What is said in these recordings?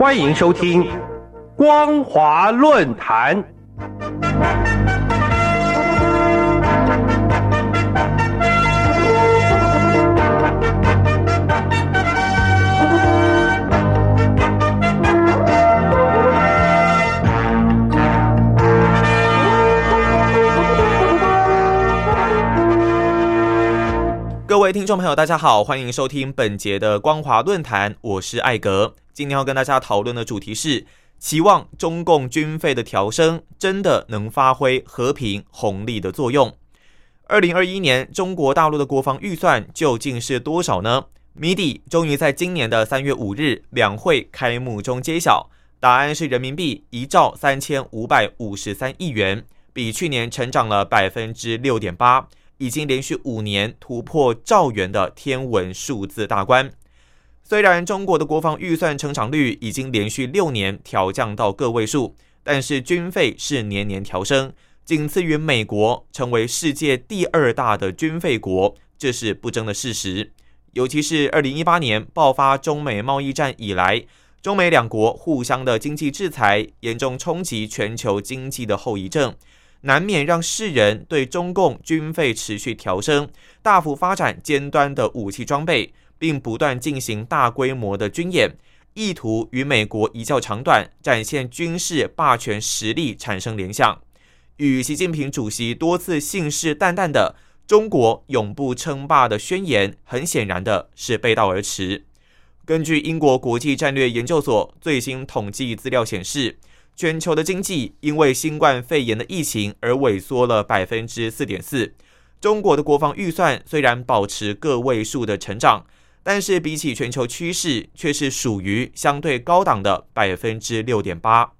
欢迎收听《光华论坛》。位听众朋友，大家好，欢迎收听本节的光华论坛，我是艾格。今天要跟大家讨论的主题是：期望中共军费的调升真的能发挥和平红利的作用？二零二一年中国大陆的国防预算究竟是多少呢？谜底终于在今年的三月五日两会开幕中揭晓，答案是人民币一兆三千五百五十三亿元，比去年成长了百分之六点八。已经连续五年突破兆元的天文数字大关。虽然中国的国防预算成长率已经连续六年调降到个位数，但是军费是年年调升，仅次于美国，成为世界第二大的军费国，这是不争的事实。尤其是二零一八年爆发中美贸易战以来，中美两国互相的经济制裁，严重冲击全球经济的后遗症。难免让世人对中共军费持续调升、大幅发展尖端的武器装备，并不断进行大规模的军演，意图与美国一较长短，展现军事霸权实力产生联想，与习近平主席多次信誓旦旦的“中国永不称霸”的宣言，很显然的是背道而驰。根据英国国际战略研究所最新统计资料显示。全球的经济因为新冠肺炎的疫情而萎缩了百分之四点四。中国的国防预算虽然保持个位数的成长，但是比起全球趋势，却是属于相对高档的百分之六点八。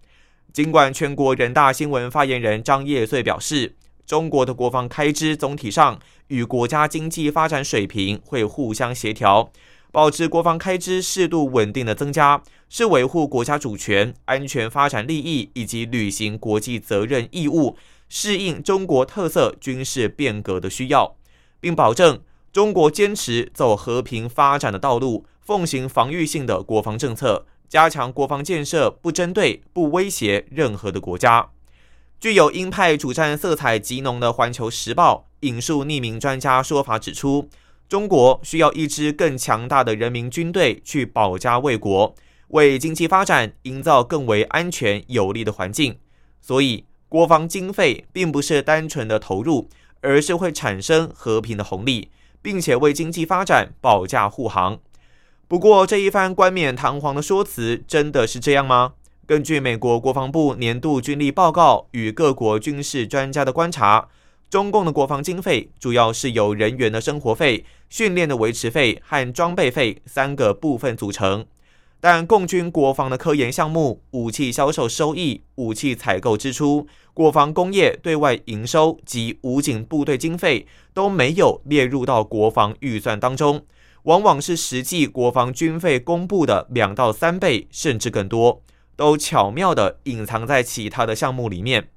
尽管全国人大新闻发言人张业遂表示，中国的国防开支总体上与国家经济发展水平会互相协调。保持国防开支适度稳定的增加，是维护国家主权、安全、发展利益以及履行国际责任义务、适应中国特色军事变革的需要，并保证中国坚持走和平发展的道路，奉行防御性的国防政策，加强国防建设，不针对、不威胁任何的国家。具有鹰派主战色彩极浓的《环球时报》引述匿名专家说法指出。中国需要一支更强大的人民军队去保家卫国，为经济发展营造更为安全有利的环境。所以，国防经费并不是单纯的投入，而是会产生和平的红利，并且为经济发展保驾护航。不过，这一番冠冕堂皇的说辞，真的是这样吗？根据美国国防部年度军力报告与各国军事专家的观察。中共的国防经费主要是由人员的生活费、训练的维持费和装备费三个部分组成。但共军国防的科研项目、武器销售收益、武器采购支出、国防工业对外营收及武警部队经费都没有列入到国防预算当中，往往是实际国防军费公布的两到三倍，甚至更多，都巧妙地隐藏在其他的项目里面。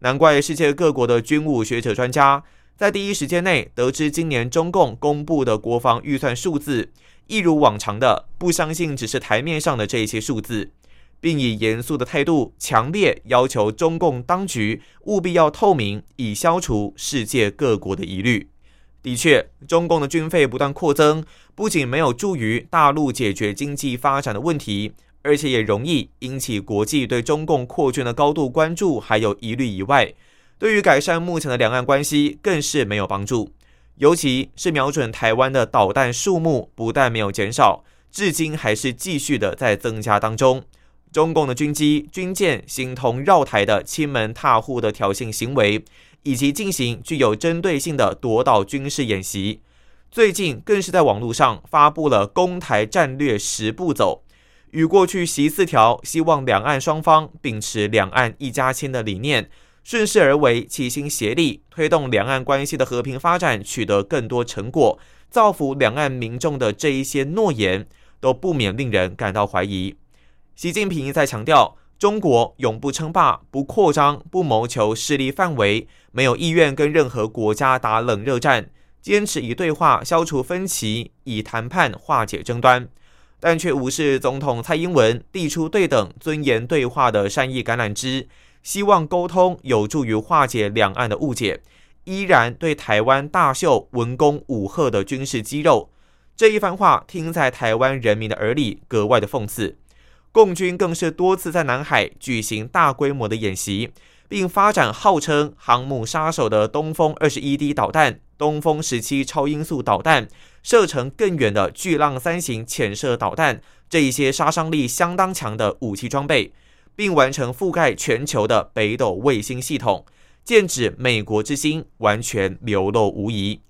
难怪世界各国的军务学者专家在第一时间内得知今年中共公布的国防预算数字，一如往常的不相信只是台面上的这些数字，并以严肃的态度强烈要求中共当局务必要透明，以消除世界各国的疑虑。的确，中共的军费不断扩增，不仅没有助于大陆解决经济发展的问题。而且也容易引起国际对中共扩军的高度关注，还有疑虑以外，对于改善目前的两岸关系更是没有帮助。尤其是瞄准台湾的导弹数目不但没有减少，至今还是继续的在增加当中。中共的军机、军舰形同绕台的亲门踏户的挑衅行为，以及进行具有针对性的夺岛军事演习，最近更是在网络上发布了攻台战略十步走。与过去习四条希望两岸双方秉持两岸一家亲的理念，顺势而为，齐心协力推动两岸关系的和平发展，取得更多成果，造福两岸民众的这一些诺言，都不免令人感到怀疑。习近平一再强调，中国永不称霸，不扩张，不谋求势力范围，没有意愿跟任何国家打冷热战，坚持以对话消除分歧，以谈判化解争端。但却无视总统蔡英文递出对等、尊严对话的善意橄榄枝，希望沟通有助于化解两岸的误解，依然对台湾大秀文攻武赫的军事肌肉。这一番话听在台湾人民的耳里，格外的讽刺。共军更是多次在南海举行大规模的演习，并发展号称航母杀手的东风二十一 D 导弹、东风十七超音速导弹、射程更远的巨浪三型潜射导弹这一些杀伤力相当强的武器装备，并完成覆盖全球的北斗卫星系统，剑指美国之心完全流露无遗。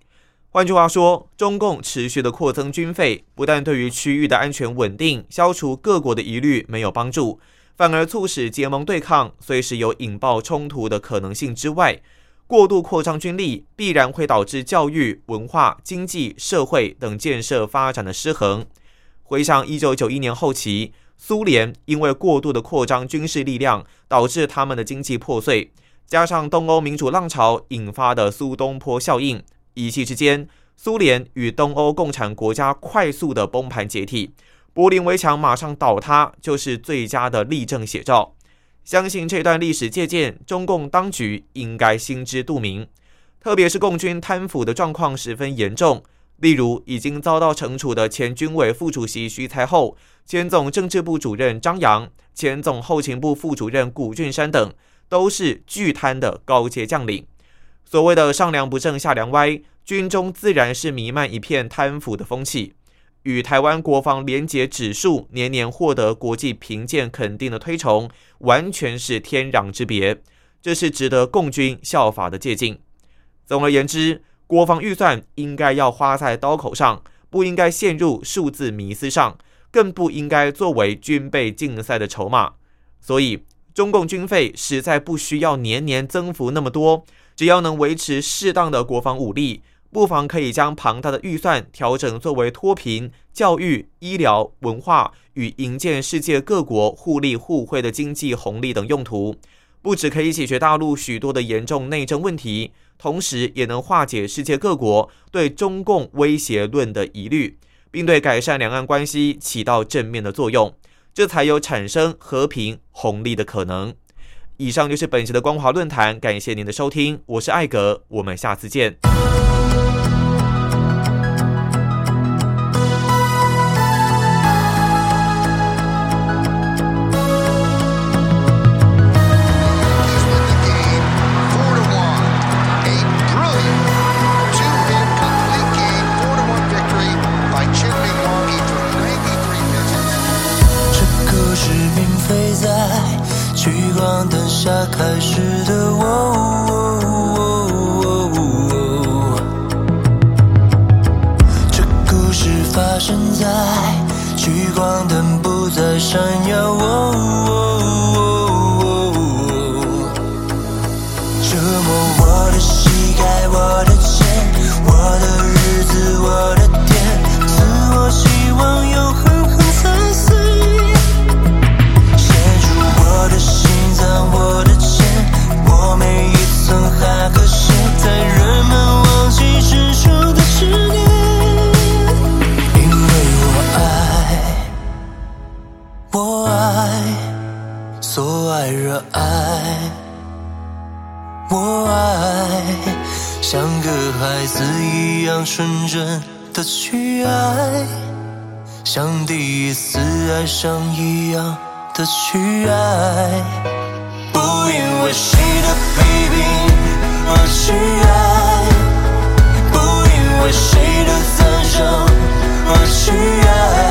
换句话说，中共持续的扩增军费，不但对于区域的安全稳定、消除各国的疑虑没有帮助，反而促使结盟对抗随时有引爆冲突的可能性之外，过度扩张军力必然会导致教育、文化、经济社会等建设发展的失衡。回想一九九一年后期，苏联因为过度的扩张军事力量，导致他们的经济破碎，加上东欧民主浪潮引发的苏东坡效应。一气之间，苏联与东欧共产国家快速的崩盘解体，柏林围墙马上倒塌，就是最佳的例证写照。相信这段历史借鉴，中共当局应该心知肚明。特别是共军贪腐的状况十分严重，例如已经遭到惩处的前军委副主席徐才厚、前总政治部主任张扬、前总后勤部副主任谷俊山等，都是巨贪的高阶将领。所谓的上梁不正下梁歪，军中自然是弥漫一片贪腐的风气，与台湾国防廉洁指数年年获得国际评鉴肯定的推崇，完全是天壤之别。这是值得共军效法的借鉴。总而言之，国防预算应该要花在刀口上，不应该陷入数字迷思上，更不应该作为军备竞赛的筹码。所以，中共军费实在不需要年年增幅那么多。只要能维持适当的国防武力，不妨可以将庞大的预算调整作为脱贫、教育、医疗、文化与营建世界各国互利互惠的经济红利等用途，不只可以解决大陆许多的严重内政问题，同时也能化解世界各国对中共威胁论的疑虑，并对改善两岸关系起到正面的作用，这才有产生和平红利的可能。以上就是本期的光华论坛，感谢您的收听，我是艾格，我们下次见。发生在聚光灯不再闪耀。像个孩子一样纯真的去爱像第一次爱上一样的去爱不因为谁的批评而去爱不因为谁的赞赏而去爱